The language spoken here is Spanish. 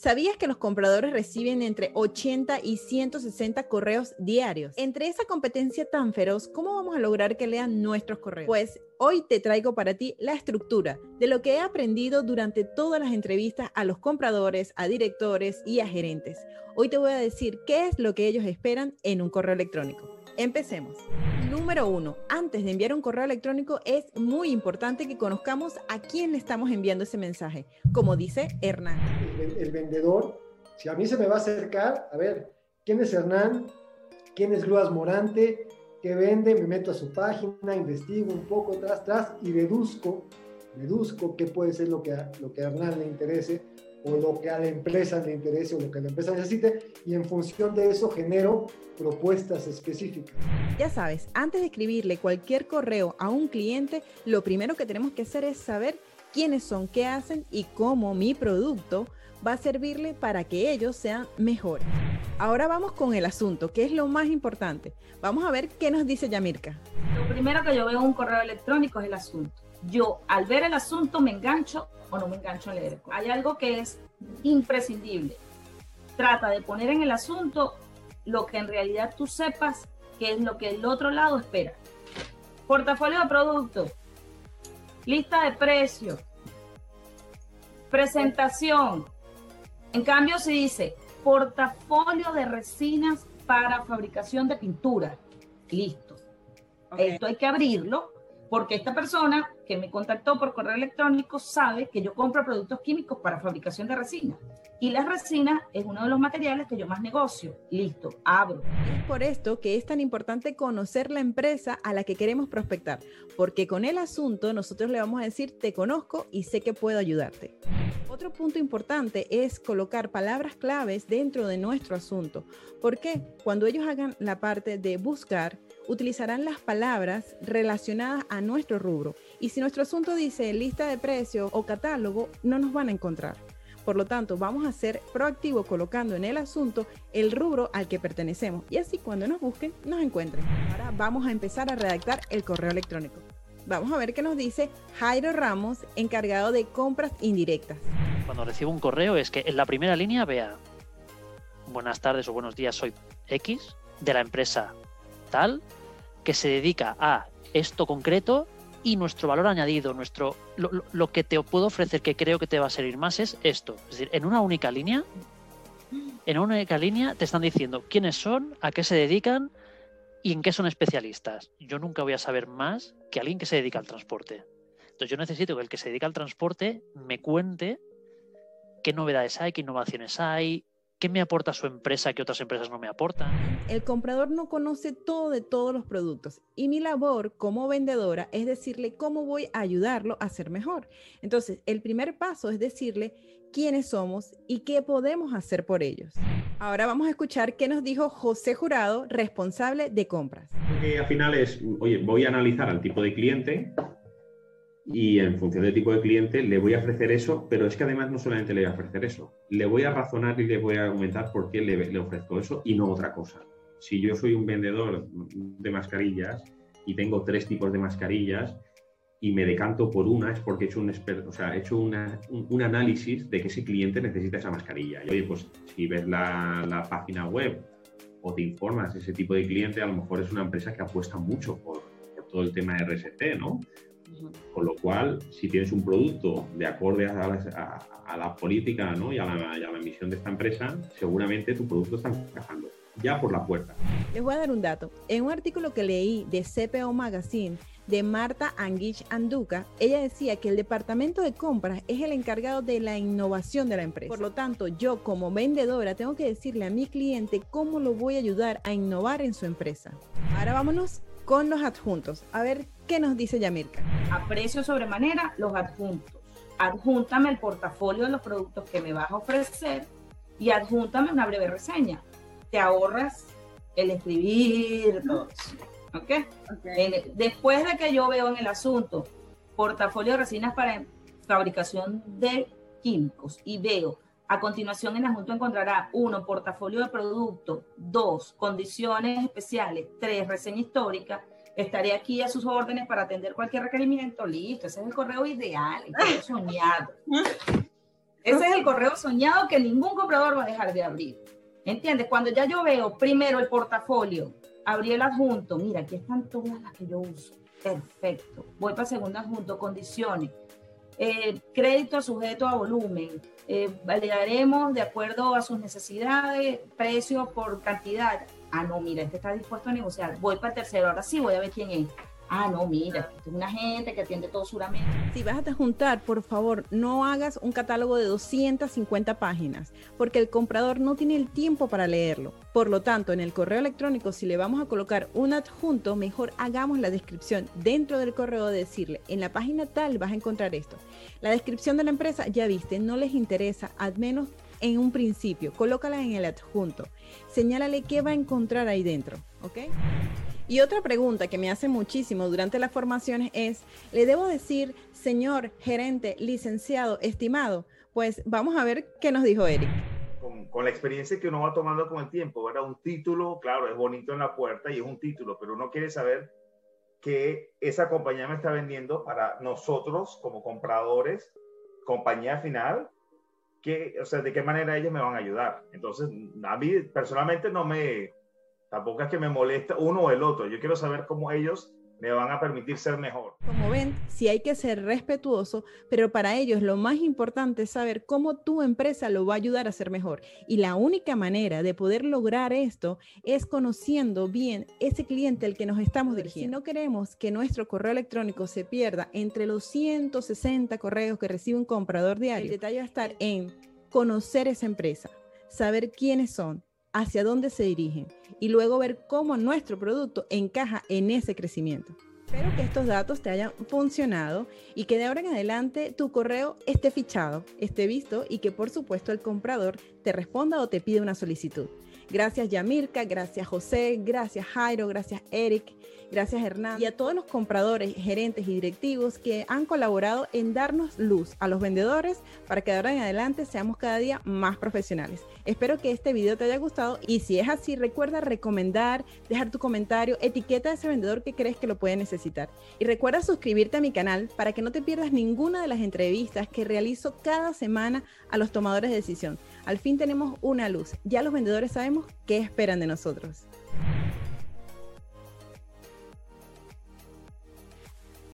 ¿Sabías que los compradores reciben entre 80 y 160 correos diarios? Entre esa competencia tan feroz, ¿cómo vamos a lograr que lean nuestros correos? Pues hoy te traigo para ti la estructura de lo que he aprendido durante todas las entrevistas a los compradores, a directores y a gerentes. Hoy te voy a decir qué es lo que ellos esperan en un correo electrónico. Empecemos. Número uno, antes de enviar un correo electrónico es muy importante que conozcamos a quién le estamos enviando ese mensaje, como dice Hernán. El, vendedor, si a mí se me va a acercar, a ver, ¿quién es Hernán? ¿Quién es Gluas Morante? ¿Qué vende? Me meto a su página, investigo un poco tras, tras y deduzco, deduzco qué puede ser lo que lo que a Hernán le interese o lo que a la empresa le interese o lo que la empresa necesite y en función de eso genero propuestas específicas. Ya sabes, antes de escribirle cualquier correo a un cliente, lo primero que tenemos que hacer es saber quiénes son, qué hacen y cómo mi producto va a servirle para que ellos sean mejores. Ahora vamos con el asunto, que es lo más importante. Vamos a ver qué nos dice Yamirka. Lo primero que yo veo en un correo electrónico es el asunto. Yo al ver el asunto me engancho o no me engancho a leer. Hay algo que es imprescindible. Trata de poner en el asunto lo que en realidad tú sepas que es lo que el otro lado espera. Portafolio de productos, lista de precios, presentación. En cambio, se dice portafolio de resinas para fabricación de pintura. Listo. Esto hay que abrirlo porque esta persona que me contactó por correo electrónico sabe que yo compro productos químicos para fabricación de resina. Y la resina es uno de los materiales que yo más negocio. Listo, abro. Es por esto que es tan importante conocer la empresa a la que queremos prospectar, porque con el asunto nosotros le vamos a decir, te conozco y sé que puedo ayudarte. Otro punto importante es colocar palabras claves dentro de nuestro asunto. porque Cuando ellos hagan la parte de buscar, utilizarán las palabras relacionadas a nuestro rubro. Y si nuestro asunto dice lista de precios o catálogo, no nos van a encontrar. Por lo tanto, vamos a ser proactivos colocando en el asunto el rubro al que pertenecemos y así cuando nos busquen nos encuentren. Ahora vamos a empezar a redactar el correo electrónico. Vamos a ver qué nos dice Jairo Ramos, encargado de compras indirectas. Cuando recibo un correo es que en la primera línea vea buenas tardes o buenos días, soy X de la empresa tal que se dedica a esto concreto y nuestro valor añadido, nuestro lo, que te puedo ofrecer que creo que te va a servir más es esto. Es decir, en una única línea, en una única línea te están diciendo quiénes son, a qué se dedican y en qué son especialistas. Yo nunca voy a saber más que alguien que se dedica al transporte. Entonces yo necesito que el que se dedica al transporte me cuente qué novedades hay, qué innovaciones hay, ¿Qué me aporta su empresa que otras empresas no me aportan? El comprador no conoce todo de todos los productos y mi labor como vendedora es decirle cómo voy a ayudarlo a ser mejor. Entonces, el primer paso es decirle quiénes somos y qué podemos hacer por ellos. Ahora vamos a escuchar qué nos dijo José Jurado, responsable de compras. Porque al final es, oye, voy a analizar al tipo de cliente, y en función del tipo de cliente le voy a ofrecer eso, pero es que además no solamente le voy a ofrecer eso, le voy a razonar y le voy a argumentar por qué le, ofrezco eso y no otra cosa. Si yo soy un vendedor de mascarillas y tengo tres tipos de mascarillas y me decanto por una, es porque he hecho un, o sea, he hecho una, un, análisis de que ese cliente necesita esa mascarilla. Y oye, pues si ves la, la página web o te informas de ese tipo de cliente, a lo mejor es una empresa que apuesta mucho por, por todo el tema de RST, ¿no? Con lo cual, si tienes un producto de acorde a la, política ¿no? y, a la, y, a la, misión de esta empresa, seguramente tu producto está encajando ya por la puerta. Les voy a dar un dato. En un artículo que leí de CPO Magazine de Marta Anguich Anduca, ella decía que el departamento de compras es el encargado de la innovación de la empresa. Por lo tanto, yo como vendedora tengo que decirle a mi cliente cómo lo voy a ayudar a innovar en su empresa. Ahora vámonos con los adjuntos. A ver qué nos dice Yamirka. Aprecio sobremanera los adjuntos. Adjúntame el portafolio de los productos que me vas a ofrecer y adjúntame una breve reseña. Te ahorras el escribir todo ¿Ok? después de que yo veo en el asunto portafolio de resinas para fabricación de químicos y veo a continuación en el adjunto encontrará uno, portafolio de producto, dos, condiciones especiales, tres, reseña histórica. Estaré aquí a sus órdenes para atender cualquier requerimiento. Listo, ese es el correo ideal, el correo soñado. Ese es el correo soñado que ningún comprador va a dejar de abrir. ¿Entiendes? Cuando ya yo veo primero el portafolio, abrí el adjunto, mira, aquí están todas las que yo uso. Perfecto. Voy para el segundo adjunto, condiciones. Eh, crédito sujeto a volumen. Eh, validaremos de acuerdo a sus necesidades, precio por cantidad. Ah, no, mira, este está dispuesto a negociar. Voy para el tercero, ahora sí voy a ver quién es ah, no, mira, es una gente que atiende todo Suramérica. Si vas a juntar, por favor, no hagas un catálogo de 250 páginas, porque el comprador no tiene el tiempo para leerlo. Por lo tanto, en el correo electrónico, si le vamos a colocar un adjunto, mejor hagamos la descripción dentro del correo de decirle, en la página tal vas a encontrar esto. La descripción de la empresa, ya viste, no les interesa, al menos en un principio, colócala en el adjunto. Señálale qué va a encontrar ahí dentro, ¿ok? Y otra pregunta que me hace muchísimo durante las formaciones es, ¿le debo decir, señor gerente, licenciado, estimado? Pues vamos a ver qué nos dijo Eric. Con, la experiencia que uno va tomando con el tiempo, ¿verdad? Un título, claro, es bonito en la puerta y es un título, pero uno quiere saber que esa compañía me está vendiendo para nosotros como compradores, compañía final, que, o sea, de qué manera ellos me van a ayudar. Entonces, a mí personalmente no me, Tampoco es que me molesta uno o el otro. Yo quiero saber cómo ellos me van a permitir ser mejor. Como ven, sí hay que ser respetuoso, pero para ellos lo más importante es saber cómo tu empresa lo va a ayudar a ser mejor. Y la única manera de poder lograr esto es conociendo bien ese cliente al que nos estamos dirigiendo. Si no queremos que nuestro correo electrónico se pierda entre los 160 correos que recibe un comprador diario, el detalle va a estar en conocer esa empresa, saber quiénes son, hacia dónde se dirigen y luego ver cómo nuestro producto encaja en ese crecimiento. Espero que estos datos te hayan funcionado y que de ahora en adelante tu correo esté fichado, esté visto y que por supuesto el comprador te responda o te pida una solicitud. Gracias Yamirka, gracias José, gracias Jairo, gracias Eric, gracias Hernán y a todos los compradores, gerentes y directivos que han colaborado en darnos luz a los vendedores para que de ahora en adelante seamos cada día más profesionales. Espero que este video te haya gustado y si es así recuerda recomendar, dejar tu comentario, etiqueta a ese vendedor que crees que lo puede necesitar. Y recuerda suscribirte a mi canal para que no te pierdas ninguna de las entrevistas que realizo cada semana a los tomadores de decisión. Al fin tenemos una luz. Ya los vendedores sabemos qué esperan de nosotros.